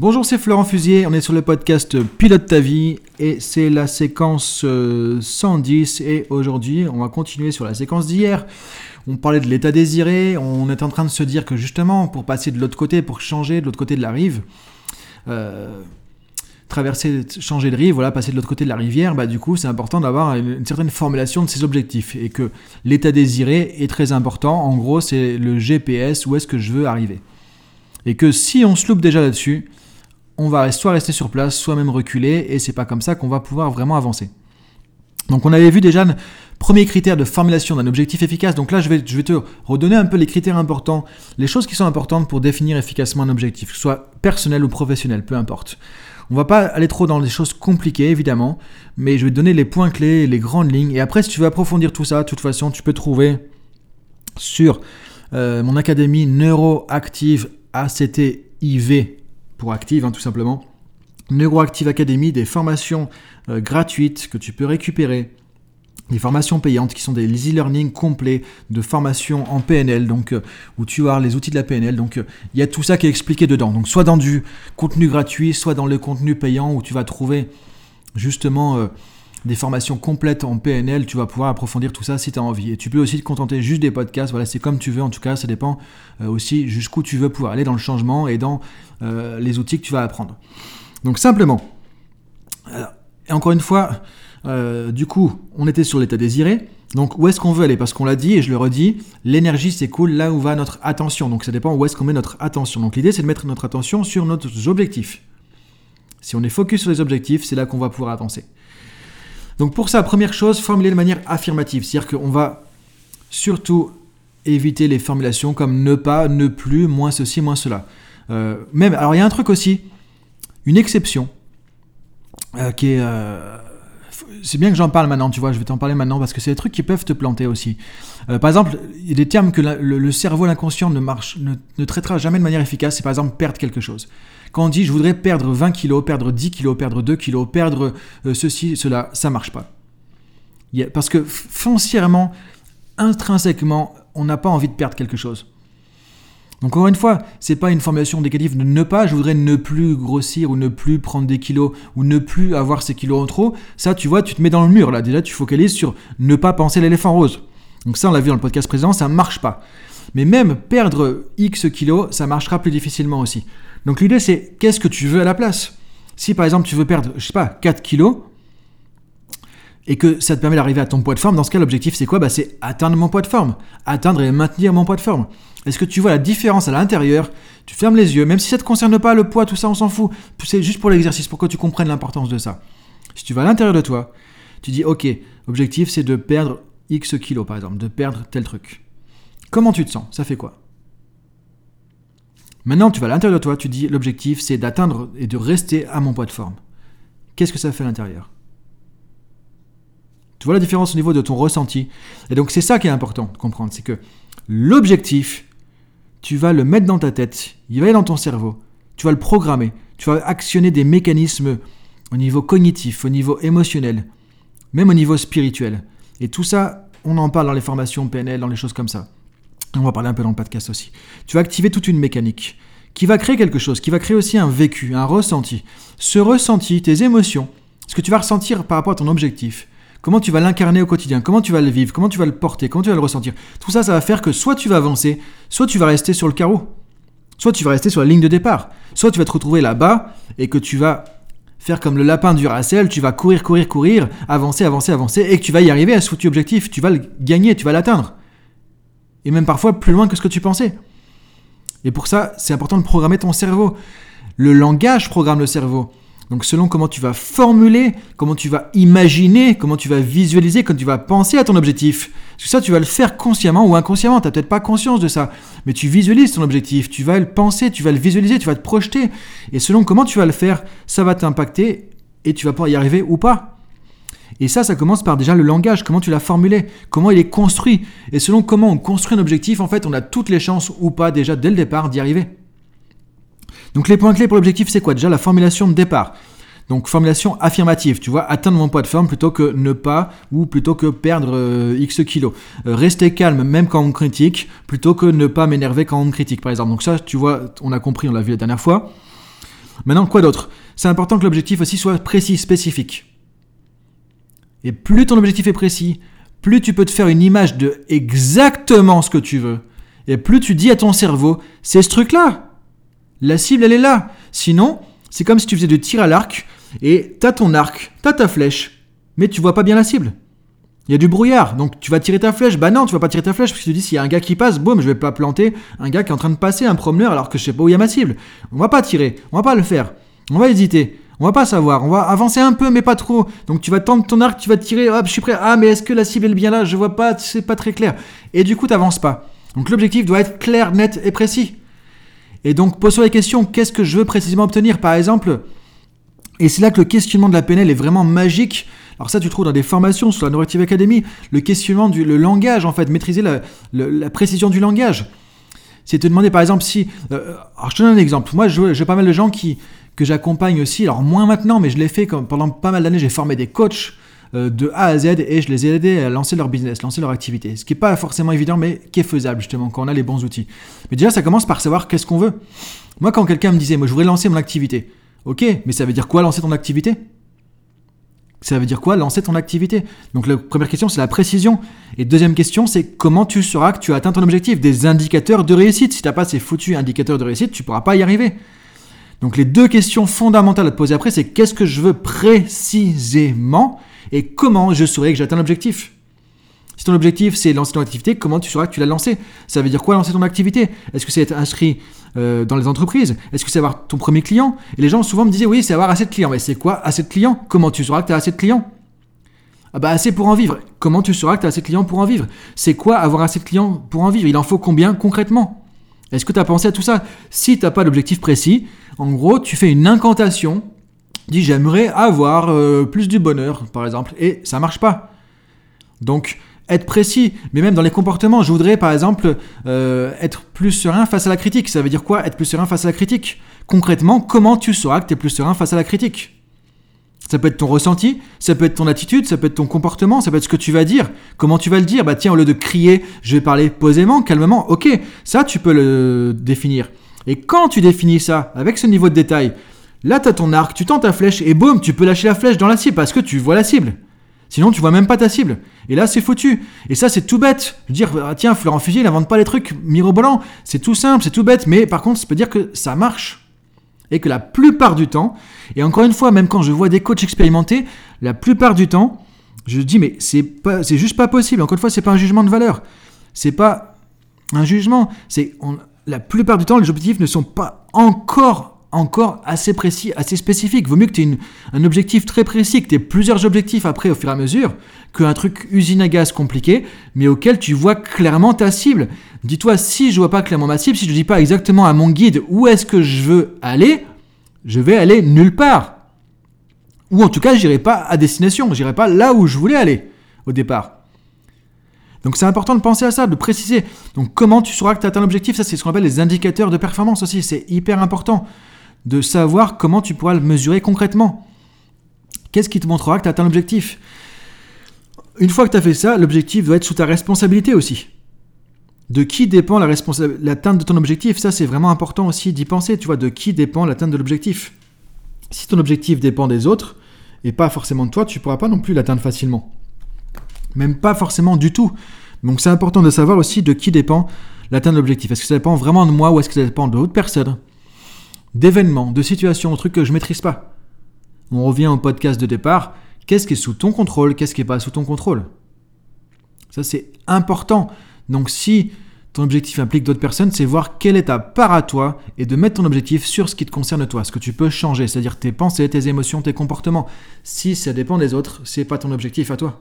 Bonjour, c'est Florent Fusier, on est sur le podcast Pilote ta vie et c'est la séquence 110 euh, et aujourd'hui on va continuer sur la séquence d'hier. On parlait de l'état désiré, on est en train de se dire que justement pour passer de l'autre côté, pour changer de l'autre côté de la rive, euh, traverser, changer de rive, voilà, passer de l'autre côté de la rivière, bah du coup c'est important d'avoir une, certaine formulation de ses objectifs et que l'état désiré est très important. En gros c'est le GPS, où est-ce que je veux arriver. Et que si on se déjà là-dessus, on va soit rester sur place, soit même reculer, et c'est pas comme ça qu'on va pouvoir vraiment avancer. Donc on avait vu déjà le premier critère de formulation d'un objectif efficace. Donc là, je vais, te redonner un peu les critères importants, les choses qui sont importantes pour définir efficacement un objectif, que soit personnel ou professionnel, peu importe. On va pas aller trop dans les choses compliquées, évidemment, mais je vais te donner les points clés, les grandes lignes. Et après, si tu veux approfondir tout ça, de toute façon, tu peux trouver sur euh, mon académie Neuroactive ACTIV pour Active, hein, tout simplement. Neuroactive Academy, des formations euh, gratuites que tu peux récupérer des formations payantes qui sont des e-learning complets de formation en PNL, donc euh, où tu as les outils de la PNL. Donc euh, il y a tout ça qui est expliqué dedans. Donc soit dans du contenu gratuit, soit dans le contenu payant où tu vas trouver justement des formations complètes en PNL, tu vas pouvoir approfondir tout ça si tu as envie. Et tu peux aussi te contenter juste des podcasts, voilà, c'est comme tu veux, en tout cas, ça dépend euh, aussi jusqu'où tu veux pouvoir aller dans le changement et dans euh, les outils que tu vas apprendre. Donc simplement, et encore une fois, euh, du coup, on était sur l'état désiré. Donc où est-ce qu'on veut aller? Parce qu'on l'a dit et je le redis, l'énergie s'écoule là où va notre attention. Donc ça dépend où est-ce qu'on met notre attention. Donc l'idée c'est de mettre notre attention sur nos objectifs. Si on est focus sur les objectifs, c'est là qu'on va pouvoir avancer. Donc pour ça, première chose, formuler de manière affirmative. C'est-à-dire qu'on va surtout éviter les formulations comme ne pas, ne plus, moins ceci, moins cela. Euh, même, alors il y a un truc aussi, une exception, euh, qui est... Euh, c'est bien que j'en parle maintenant, tu vois, je vais t'en parler maintenant parce que c'est des trucs qui peuvent te planter aussi. par exemple, il y a des termes que le, cerveau, l'inconscient ne, marche, ne, traitera jamais de manière efficace, c'est par exemple perdre quelque chose. Quand on dit je voudrais perdre 20 kilos, perdre 10 kilos, perdre 2 kilos, perdre euh, ceci, cela, ça marche pas. Parce que foncièrement, intrinsèquement, on n'a pas envie de perdre quelque chose. Donc encore une fois, c'est pas une formulation négative de ne pas, je voudrais ne plus grossir ou ne plus prendre des kilos ou ne plus avoir ces kilos en trop. Ça, tu vois, tu te mets dans le mur là. Déjà, tu focalises sur ne pas penser l'éléphant rose. Donc ça, on l'a vu dans le podcast précédent, ça marche pas. Mais même perdre X kilos, ça marchera plus difficilement aussi. Donc l'idée c'est qu'est-ce que tu veux à la place? Si par exemple tu veux perdre, je sais pas, 4 kilos, et que ça te permet d'arriver à ton poids de forme, dans ce cas l'objectif c'est quoi? Bah, C'est atteindre mon poids de forme, atteindre et maintenir mon poids de forme. Est-ce que tu vois la différence à l'intérieur? Tu fermes les yeux, même si ça ne te concerne pas le poids, tout ça on s'en fout. C'est juste pour l'exercice, pour que tu comprennes l'importance de ça. Si tu vas à l'intérieur de toi, tu dis ok, objectif c'est de perdre X kilos par exemple, de perdre tel truc. Comment tu te sens? Ça fait quoi? Maintenant, tu vas à l'intérieur de toi, tu dis l'objectif c'est d'atteindre et de rester à mon poids de forme. Qu'est-ce que ça fait à l'intérieur? Tu vois la différence au niveau de ton ressenti? Et donc c'est ça qui est important de comprendre, c'est que l'objectif, tu vas le mettre dans ta tête, il va aller dans ton cerveau, tu vas le programmer, tu vas actionner des mécanismes au niveau cognitif, au niveau émotionnel, même au niveau spirituel. Et tout ça, on en parle dans les formations PNL, dans les choses comme ça. On va parler un peu dans le podcast aussi. Tu vas activer toute une mécanique qui va créer quelque chose, qui va créer aussi un vécu, un ressenti. Ce ressenti, tes émotions, ce que tu vas ressentir par rapport à ton objectif, comment tu vas l'incarner au quotidien, comment tu vas le vivre, comment tu vas le porter, comment tu vas le ressentir. Tout ça, ça va faire que soit tu vas avancer, soit tu vas rester sur le carreau, soit tu vas rester sur la ligne de départ, soit tu vas te retrouver là-bas et que tu vas faire comme le lapin du Racel, tu vas courir, courir, courir, avancer, avancer, avancer, et que tu vas y arriver à ce foutu objectif, tu vas le gagner, tu vas l'atteindre et même parfois plus loin que ce que tu pensais. Et pour ça, c'est important de programmer ton cerveau. Le langage programme le cerveau. Donc selon comment tu vas formuler, comment tu vas imaginer, comment tu vas visualiser, quand tu vas penser à ton objectif. Parce que ça, tu vas le faire consciemment ou inconsciemment, tu n'as peut-être pas conscience de ça. Mais tu visualises ton objectif, tu vas le penser, tu vas le visualiser, tu vas te projeter. Et selon comment tu vas le faire, ça va t'impacter et tu vas pouvoir y arriver ou pas. Et ça, ça commence par déjà le langage, comment tu l'as formulé, comment il est construit. Et selon comment on construit un objectif, en fait, on a toutes les chances ou pas déjà dès le départ d'y arriver. Donc les points clés pour l'objectif, c'est quoi? Déjà la formulation de départ. Donc formulation affirmative, tu vois, atteindre mon poids de forme plutôt que ne pas ou plutôt que perdre euh, X kilos. Euh, rester calme même quand on critique plutôt que ne pas m'énerver quand on critique par exemple. Donc ça, tu vois, on a compris, on l'a vu la dernière fois. Maintenant, quoi d'autre? C'est important que l'objectif aussi soit précis, spécifique. Et plus ton objectif est précis, plus tu peux te faire une image de exactement ce que tu veux. Et plus tu dis à ton cerveau, c'est ce truc-là. La cible, elle est là. Sinon, c'est comme si tu faisais de tir à l'arc et t'as ton arc, t'as ta flèche, mais tu vois pas bien la cible. Il y a du brouillard, donc tu vas tirer ta flèche. Bah non, tu vas pas tirer ta flèche parce que tu te dis s'il y a un gars qui passe, boum, je vais pas planter un gars qui est en train de passer, un promeneur, alors que je sais pas où il y a ma cible. On va pas tirer, on va pas le faire, on va hésiter. On va pas savoir, on va avancer un peu mais pas trop. Donc tu vas tendre ton arc, tu vas tirer, hop, je suis prêt. Ah mais est-ce que la cible est bien là? Je vois pas, c'est pas très clair. Et du coup, t'avances pas. Donc l'objectif doit être clair, net et précis. Et donc pose-toi la question, qu'est-ce que je veux précisément obtenir Par exemple, et c'est là que le questionnement de la PNL est vraiment magique. Alors ça, tu trouves dans des formations sur la Neuroactive Academy, le questionnement du le langage, en fait, maîtriser la, précision du langage. C'est te demander, par exemple, si... Euh, alors je te donne un exemple. Moi, j'ai pas mal de gens qui, que j'accompagne aussi, alors moins maintenant, mais je l'ai fait comme, pendant pas mal d'années, j'ai formé des coachs de A à Z et je les ai aidés à lancer leur business, lancer leur activité. Ce qui n'est pas forcément évident, mais qui est faisable justement quand on a les bons outils. Mais déjà, ça commence par savoir qu'est-ce qu'on veut. Moi, quand quelqu'un me disait, moi, je voudrais lancer mon activité, ok, mais ça veut dire quoi lancer ton activité? Ça veut dire quoi lancer ton activité? Donc la première question c'est la précision et deuxième question c'est comment tu sauras que tu as atteint ton objectif? Des indicateurs de réussite. Si tu n'as pas ces foutus indicateurs de réussite, tu ne pourras pas y arriver. Donc les deux questions fondamentales à te poser après, c'est qu'est-ce que je veux précisément? Et comment je saurai que j'atteins l'objectif? Si ton objectif c'est lancer ton activité, comment tu sauras que tu l'as lancé? Ça veut dire quoi lancer ton activité? Est-ce que c'est être inscrit euh, dans les entreprises? Est-ce que c'est avoir ton premier client? Et les gens souvent me disaient oui, c'est avoir assez de clients. Mais c'est quoi assez de clients? Comment tu sauras que tu as assez de clients? Ah bah assez pour en vivre. Comment tu sauras que tu as assez de clients pour en vivre? C'est quoi avoir assez de clients pour en vivre? Il en faut combien concrètement? Est-ce que tu as pensé à tout ça? Si tu n'as pas d'objectif précis, en gros, tu fais une incantation, dis j'aimerais avoir euh, plus du bonheur, par exemple, et ça marche pas. Donc, être précis, mais même dans les comportements, je voudrais par exemple euh, être plus serein face à la critique. Ça veut dire quoi être plus serein face à la critique? Concrètement, comment tu sauras que tu es plus serein face à la critique? Ça peut être ton ressenti, ça peut être ton attitude, ça peut être ton comportement, ça peut être ce que tu vas dire. Comment tu vas le dire? Bah tiens, au lieu de crier, je vais parler posément, calmement. Ok, ça tu peux le définir. Et quand tu définis ça avec ce niveau de détail, là tu as ton arc, tu tends ta flèche et boum, tu peux lâcher la flèche dans la cible parce que tu vois la cible. Sinon, tu vois même pas ta cible. Et là, c'est foutu. Et ça, c'est tout bête. Dire, ah, tiens, Florent Fusil, il n'invente pas les trucs mirobolants. C'est tout simple, c'est tout bête. Mais par contre, ça peut dire que ça marche. Et que la plupart du temps, et encore une fois, même quand je vois des coachs expérimentés, la plupart du temps, je dis, mais c'est pas, c'est juste pas possible. Encore une fois, c'est pas un jugement de valeur. C'est pas un jugement. C'est, la plupart du temps, les objectifs ne sont pas encore encore assez précis, assez spécifique. Vaut mieux que tu aies un objectif très précis, que tu aies plusieurs objectifs après au fur et à mesure, qu'un truc usine à gaz compliqué, mais auquel tu vois clairement ta cible. Dis-toi, si je vois pas clairement ma cible, si je ne dis pas exactement à mon guide où est-ce que je veux aller, je vais aller nulle part. Ou en tout cas, j'irai pas à destination, j'irai pas là où je voulais aller au départ. Donc c'est important de penser à ça, de préciser. Donc comment tu sauras que tu atteint l'objectif? Ça, c'est ce qu'on appelle les indicateurs de performance aussi. C'est hyper important de savoir comment tu pourras le mesurer concrètement. Qu'est-ce qui te montrera que tu as atteint l'objectif? Une fois que tu as fait ça, l'objectif doit être sous ta responsabilité aussi. De qui dépend l'atteinte de ton objectif? Ça, c'est vraiment important aussi d'y penser. Tu vois, de qui dépend l'atteinte de l'objectif Si ton objectif dépend des autres et pas forcément de toi, tu ne pourras pas non plus l'atteindre facilement. Même pas forcément du tout. Donc c'est important de savoir aussi de qui dépend l'atteinte de l'objectif. Est-ce que ça dépend vraiment de moi ou est-ce que ça dépend d'autres personnes? D'événements, de situations, de trucs que je maîtrise pas. On revient au podcast de départ. Qu'est-ce qui est sous ton contrôle Qu'est-ce qui n'est pas sous ton contrôle? Ça c'est important. Donc si ton objectif implique d'autres personnes, c'est voir quelle est ta part à toi et de mettre ton objectif sur ce qui te concerne toi, ce que tu peux changer, c'est-à-dire tes pensées, tes émotions, tes comportements. Si ça dépend des autres, c'est pas ton objectif à toi.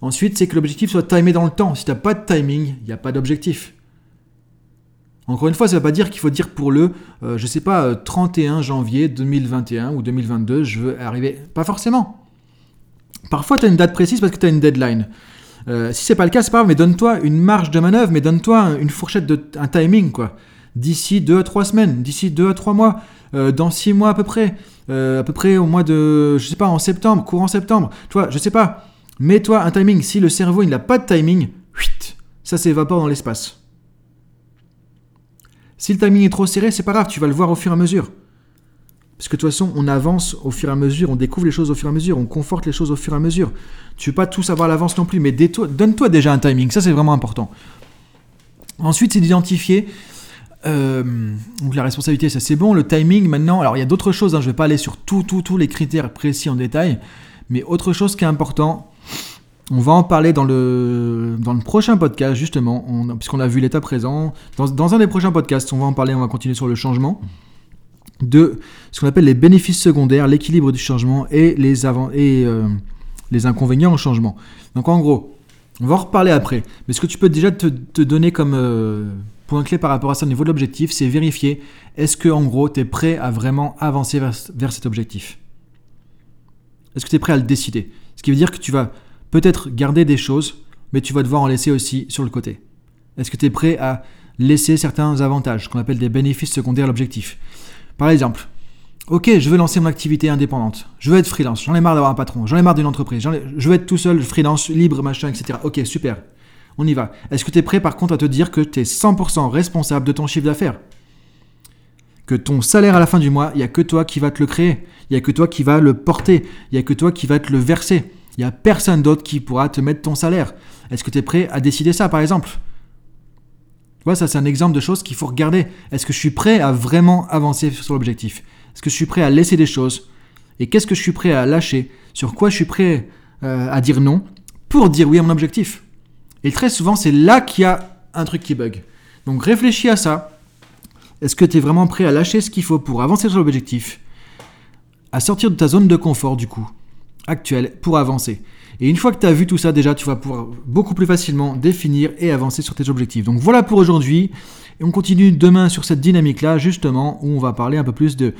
Ensuite, c'est que l'objectif soit timé dans le temps. Si tu n'as pas de timing, il n'y a pas d'objectif. Encore une fois, ça ne veut pas dire qu'il faut dire pour le, euh, je sais pas, 31 euh, janvier 2021 ou 2022, je veux arriver. Pas forcément. Parfois, tu as une date précise parce que tu as une deadline. Euh, si c'est pas le cas, c'est pas grave, mais donne-toi une marge de manœuvre, mais donne-toi une fourchette, de, un timing, quoi. D'ici 2 à 3 semaines, d'ici 2 à 3 mois, dans 6 mois à peu près, à peu près au mois de, je sais pas, en septembre, courant septembre. Tu vois, je sais pas. Mets-toi un timing. Si le cerveau n'a pas de timing, ça s'évapore dans l'espace. Si le timing est trop serré, c'est pas grave, tu vas le voir au fur et à mesure. Parce que de toute façon, on avance au fur et à mesure, on découvre les choses au fur et à mesure, on conforte les choses au fur et à mesure. Tu veux pas tout savoir à l'avance non plus, mais donne-toi déjà un timing, ça c'est vraiment important. Ensuite, c'est d'identifier. Euh, donc la responsabilité, ça c'est bon. Le timing, maintenant, alors il y a d'autres choses, hein, je ne vais pas aller sur tous les critères précis en détail, mais autre chose qui est important, on va en parler dans le, prochain podcast, justement, puisqu'on a vu l'état présent. Dans, un des prochains podcasts, on va en parler, on va continuer sur le changement de ce qu'on appelle les bénéfices secondaires, l'équilibre du changement et les, avant, et, euh, les inconvénients au changement. Donc en gros, on va en reparler après. Mais ce que tu peux déjà te, donner comme euh, point clé par rapport à ça au niveau de l'objectif, c'est vérifier est-ce que en gros tu es prêt à vraiment avancer vers, vers cet objectif? Est-ce que tu es prêt à le décider? Ce qui veut dire que tu vas peut-être garder des choses, mais tu vas devoir en laisser aussi sur le côté. Est-ce que tu es prêt à laisser certains avantages, qu'on appelle des bénéfices secondaires à l'objectif? Par exemple, ok, je veux lancer mon activité indépendante, je veux être freelance, j'en ai marre d'avoir un patron, j'en ai marre d'une entreprise, je veux être tout seul, freelance, libre, machin, etc. Ok, super, on y va. Est-ce que tu es prêt par contre à te dire que tu es 100% responsable de ton chiffre d'affaires? Que ton salaire à la fin du mois, il n'y a que toi qui va te le créer, il n'y a que toi qui va le porter, il n'y a que toi qui va te le verser. Il n'y a personne d'autre qui pourra te mettre ton salaire. Est-ce que tu es prêt à décider ça, par exemple? Tu vois, ça c'est un exemple de choses qu'il faut regarder. Est-ce que je suis prêt à vraiment avancer sur l'objectif? Est-ce que je suis prêt à laisser des choses? Et qu'est-ce que je suis prêt à lâcher? Sur quoi je suis prêt euh, à dire non pour dire oui à mon objectif? Et très souvent, c'est là qu'il y a un truc qui bug. Donc réfléchis à ça. Est-ce que tu es vraiment prêt à lâcher ce qu'il faut pour avancer sur l'objectif? À sortir de ta zone de confort, du coup actuel pour avancer. Et une fois que tu as vu tout ça, déjà, tu vas pouvoir beaucoup plus facilement définir et avancer sur tes objectifs. Donc voilà pour aujourd'hui. Et on continue demain sur cette dynamique-là, justement, où on va parler un peu plus de,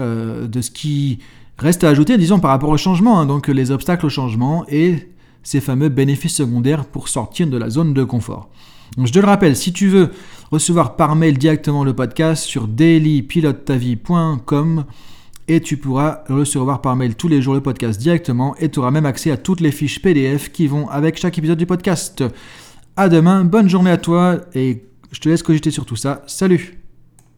euh, de ce qui reste à ajouter, disons, par rapport au changement. Hein. donc les obstacles au changement et ces fameux bénéfices secondaires pour sortir de la zone de confort. Donc je te le rappelle, si tu veux recevoir par mail directement le podcast sur dailypilotetavie.com, et tu pourras recevoir par mail tous les jours le podcast directement et tu auras même accès à toutes les fiches PDF qui vont avec chaque épisode du podcast. À demain, bonne journée à toi et je te laisse cogiter sur tout ça. Salut